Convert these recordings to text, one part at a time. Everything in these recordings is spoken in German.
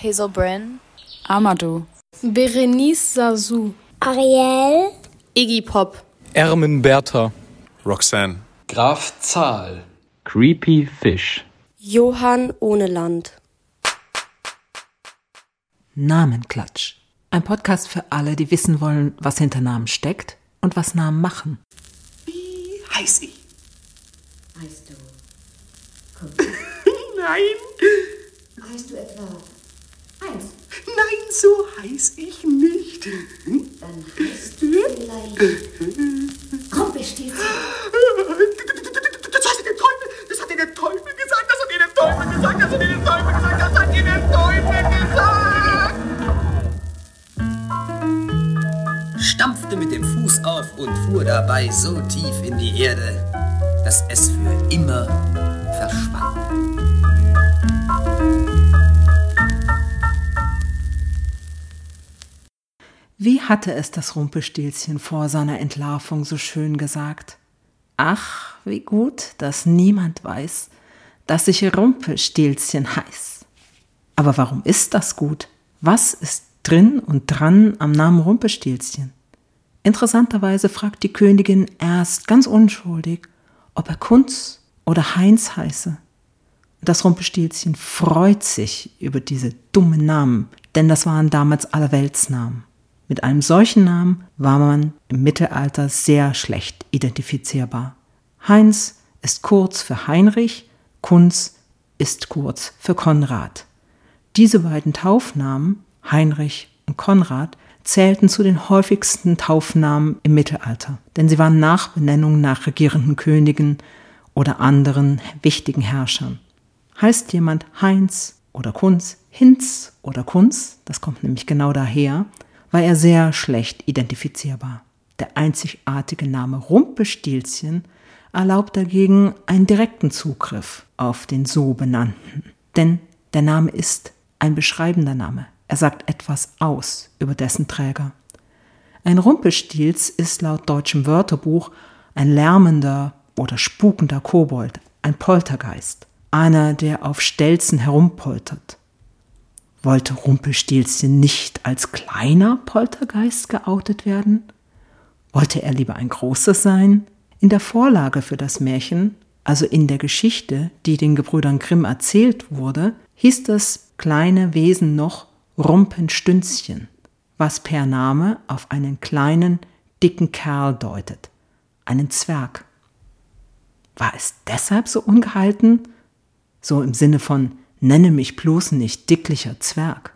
Hazel Bryn, Amadou, Berenice Sasu, Ariel, Iggy Pop, Ermen Bertha, Roxanne, Graf Zahl, Creepy Fish, Johann Ohneland. Namenklatsch. Ein Podcast für alle, die wissen wollen, was hinter Namen steckt und was Namen machen. Wie heiß ich? Heißt du? Nein. Heißt du etwa Heinz? Nein, so heiß ich nicht. Dann heißt du vielleicht Rumpelstilzchen. Das hat dir der Teufel, das hat dir der Teufel gesagt, das hat dir der Teufel gesagt, das hat dir der Teufel gesagt, das hat dir der Teufel gesagt. Stampfte mit dem Fuß auf und fuhr dabei so tief in die Erde, dass es Wie hatte es das Rumpelstilzchen vor seiner Entlarvung so schön gesagt? Ach, wie gut, dass niemand weiß, dass ich Rumpelstilzchen heiß. Aber warum ist das gut? Was ist drin und dran am Namen Rumpelstilzchen? Interessanterweise fragt die Königin erst ganz unschuldig, ob er Kunz oder Heinz heiße. Das Rumpelstilzchen freut sich über diese dummen Namen, denn das waren damals Allerweltsnamen. Mit einem solchen Namen war man im Mittelalter sehr schlecht identifizierbar. Heinz ist kurz für Heinrich, Kunz ist kurz für Konrad. Diese beiden Taufnamen, Heinrich und Konrad, zählten zu den häufigsten Taufnamen im Mittelalter, denn sie waren Nachbenennungen nach regierenden Königen oder anderen wichtigen Herrschern. Heißt jemand Heinz oder Kunz, Hinz oder Kunz, das kommt nämlich genau daher, war er sehr schlecht identifizierbar. Der einzigartige Name Rumpelstilzchen erlaubt dagegen einen direkten Zugriff auf den so benannten. Denn der Name ist ein beschreibender Name. Er sagt etwas aus über dessen Träger. Ein Rumpelstilz ist laut deutschem Wörterbuch ein lärmender oder spukender Kobold, ein Poltergeist, einer, der auf Stelzen herumpoltert. Wollte Rumpelstilzchen nicht als kleiner Poltergeist geoutet werden? Wollte er lieber ein großer sein? In der Vorlage für das Märchen, also in der Geschichte, die den Gebrüdern Grimm erzählt wurde, hieß das kleine Wesen noch Rumpenstünzchen, was per Name auf einen kleinen, dicken Kerl deutet, einen Zwerg. War es deshalb so ungehalten? So im Sinne von Nenne mich bloß nicht dicklicher Zwerg.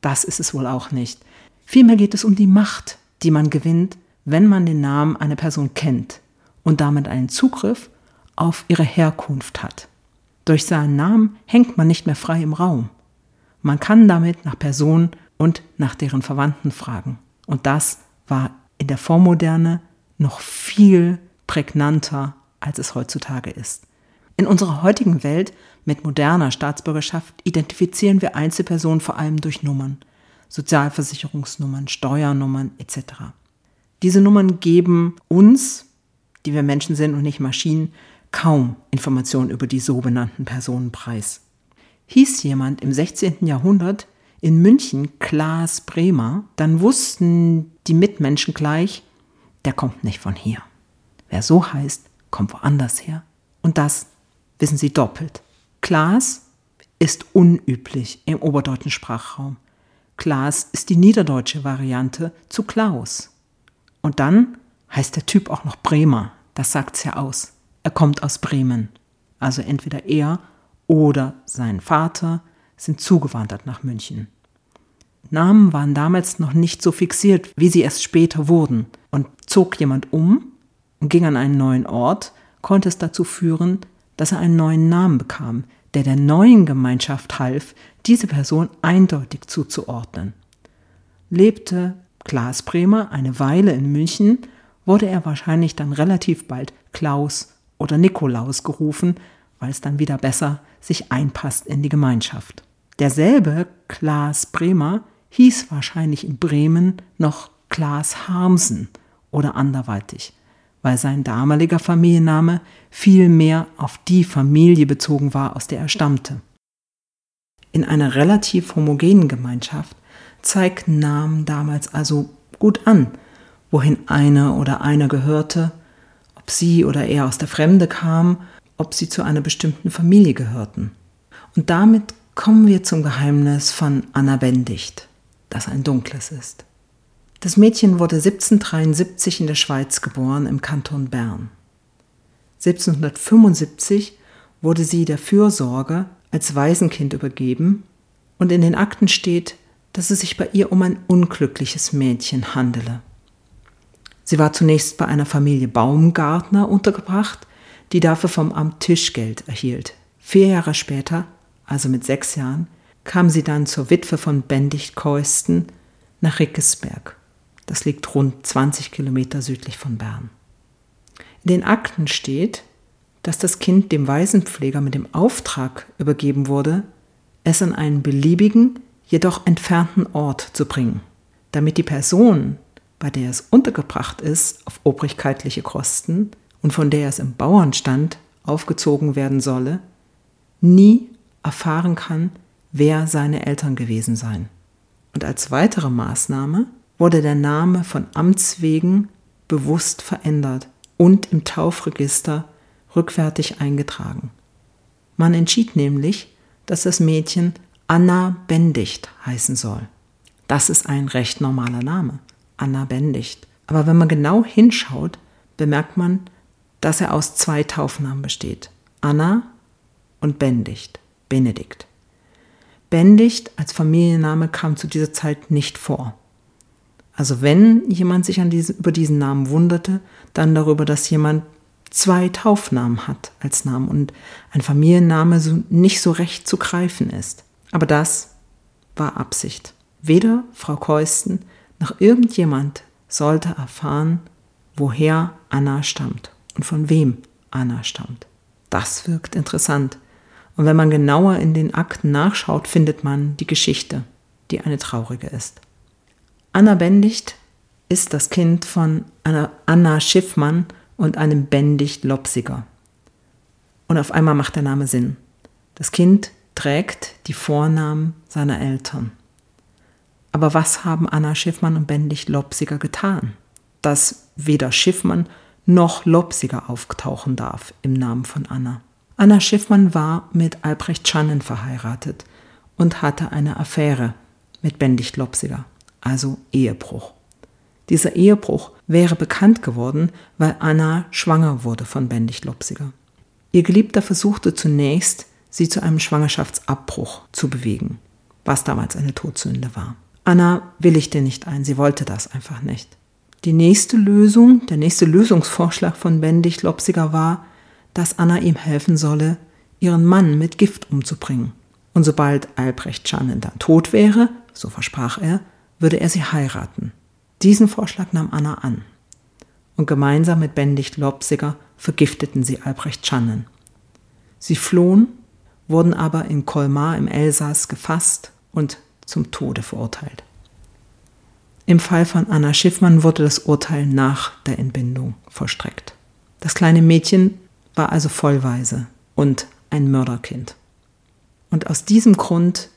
Das ist es wohl auch nicht. Vielmehr geht es um die Macht, die man gewinnt, wenn man den Namen einer Person kennt und damit einen Zugriff auf ihre Herkunft hat. Durch seinen Namen hängt man nicht mehr frei im Raum. Man kann damit nach Personen und nach deren Verwandten fragen. Und das war in der Vormoderne noch viel prägnanter, als es heutzutage ist. In unserer heutigen Welt mit moderner Staatsbürgerschaft identifizieren wir Einzelpersonen vor allem durch Nummern, Sozialversicherungsnummern, Steuernummern etc. Diese Nummern geben uns, die wir Menschen sind und nicht Maschinen, kaum Informationen über die so benannten Personen preis. Hieß jemand im 16. Jahrhundert in München Klaas Bremer, dann wussten die Mitmenschen gleich, der kommt nicht von hier. Wer so heißt, kommt woanders her. Und das wissen Sie doppelt. Klaas ist unüblich im oberdeutschen Sprachraum. Klaas ist die niederdeutsche Variante zu Klaus. Und dann heißt der Typ auch noch Bremer. Das sagt's ja aus. Er kommt aus Bremen. Also entweder er oder sein Vater sind zugewandert nach München. Namen waren damals noch nicht so fixiert, wie sie erst später wurden. Und zog jemand um und ging an einen neuen Ort, konnte es dazu führen, dass er einen neuen Namen bekam, der der neuen Gemeinschaft half, diese Person eindeutig zuzuordnen. Lebte Klaas Bremer eine Weile in München, wurde er wahrscheinlich dann relativ bald Klaus oder Nikolaus gerufen, weil es dann wieder besser sich einpasst in die Gemeinschaft. Derselbe Klaas Bremer hieß wahrscheinlich in Bremen noch Klaas Harmsen oder anderweitig weil sein damaliger Familienname viel mehr auf die Familie bezogen war, aus der er stammte. in einer relativ homogenen Gemeinschaft zeigten Namen damals also gut an, wohin eine oder einer gehörte, ob sie oder er aus der Fremde kam, ob sie zu einer bestimmten Familie gehörten. Und damit kommen wir zum Geheimnis von Anna Bendicht, das ein dunkles ist. Das Mädchen wurde 1773 in der Schweiz geboren, im Kanton Bern. 1775 wurde sie der Fürsorge als Waisenkind übergeben und in den Akten steht, dass es sich bei ihr um ein unglückliches Mädchen handele. Sie war zunächst bei einer Familie Baumgartner untergebracht, die dafür vom Amt Tischgeld erhielt. Vier Jahre später, also mit sechs Jahren, kam sie dann zur Witwe von Bendicht Keusten nach Rickesberg. Das liegt rund 20 Kilometer südlich von Bern. In den Akten steht, dass das Kind dem Waisenpfleger mit dem Auftrag übergeben wurde, es an einen beliebigen, jedoch entfernten Ort zu bringen, damit die Person, bei der es untergebracht ist, auf obrigkeitliche Kosten und von der es im Bauernstand aufgezogen werden solle, nie erfahren kann, wer seine Eltern gewesen seien. Und als weitere Maßnahme wurde der Name von Amts wegen bewusst verändert und im Taufregister rückwärtig eingetragen. Man entschied nämlich, dass das Mädchen Anna Bendicht heißen soll. Das ist ein recht normaler Name, Anna Bendicht. Aber wenn man genau hinschaut, bemerkt man, dass er aus zwei Taufnamen besteht. Anna und Bendicht, Benedikt. Bendicht als Familienname kam zu dieser Zeit nicht vor. Also wenn jemand sich diese, über diesen Namen wunderte, dann darüber, dass jemand zwei Taufnamen hat als Namen und ein Familienname so nicht so recht zu greifen ist. Aber das war Absicht. Weder Frau Keusten noch irgendjemand sollte erfahren, woher Anna stammt und von wem Anna stammt. Das wirkt interessant. Und wenn man genauer in den Akten nachschaut, findet man die Geschichte, die eine traurige ist. Anna Bendicht ist das Kind von Anna Schiffmann und einem Bendicht Lopsiger. Und auf einmal macht der Name Sinn. Das Kind trägt die Vornamen seiner Eltern. Aber was haben Anna Schiffmann und Bendicht Lopsiger getan, dass weder Schiffmann noch Lopsiger auftauchen darf im Namen von Anna? Anna Schiffmann war mit Albrecht Schannen verheiratet und hatte eine Affäre mit Bendicht Lopsiger also Ehebruch. Dieser Ehebruch wäre bekannt geworden, weil Anna schwanger wurde von Bendicht Lopsiger. Ihr Geliebter versuchte zunächst, sie zu einem Schwangerschaftsabbruch zu bewegen, was damals eine Todsünde war. Anna willigte nicht ein, sie wollte das einfach nicht. Die nächste Lösung, der nächste Lösungsvorschlag von Bendicht Lopsiger war, dass Anna ihm helfen solle, ihren Mann mit Gift umzubringen. Und sobald Albrecht Schannen dann tot wäre, so versprach er, würde er sie heiraten. Diesen Vorschlag nahm Anna an. Und gemeinsam mit Bendicht Lobsiger vergifteten sie Albrecht Schannen. Sie flohen, wurden aber in Colmar im Elsass gefasst und zum Tode verurteilt. Im Fall von Anna Schiffmann wurde das Urteil nach der Entbindung vollstreckt. Das kleine Mädchen war also vollweise und ein Mörderkind. Und aus diesem Grund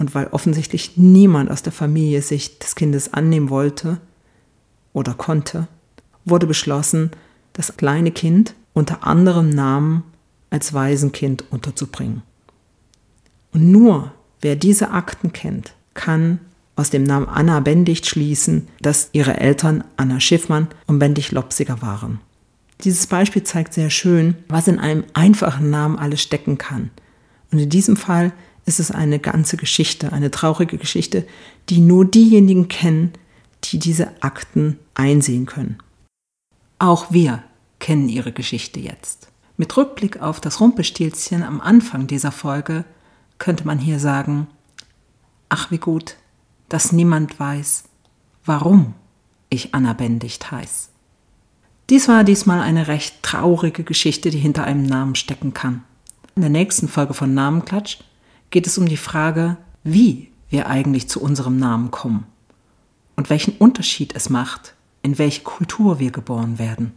und weil offensichtlich niemand aus der Familie sich des Kindes annehmen wollte oder konnte, wurde beschlossen, das kleine Kind unter anderem Namen als Waisenkind unterzubringen. Und nur wer diese Akten kennt, kann aus dem Namen Anna Bendicht schließen, dass ihre Eltern Anna Schiffmann und Bendicht Lopsiger waren. Dieses Beispiel zeigt sehr schön, was in einem einfachen Namen alles stecken kann. Und in diesem Fall ist es eine ganze Geschichte, eine traurige Geschichte, die nur diejenigen kennen, die diese Akten einsehen können. Auch wir kennen ihre Geschichte jetzt. Mit Rückblick auf das Rumpelstilzchen am Anfang dieser Folge könnte man hier sagen, ach wie gut, dass niemand weiß, warum ich Anna Bendicht heiß. Dies war diesmal eine recht traurige Geschichte, die hinter einem Namen stecken kann. In der nächsten Folge von Namenklatsch geht es um die Frage, wie wir eigentlich zu unserem Namen kommen und welchen Unterschied es macht, in welche Kultur wir geboren werden.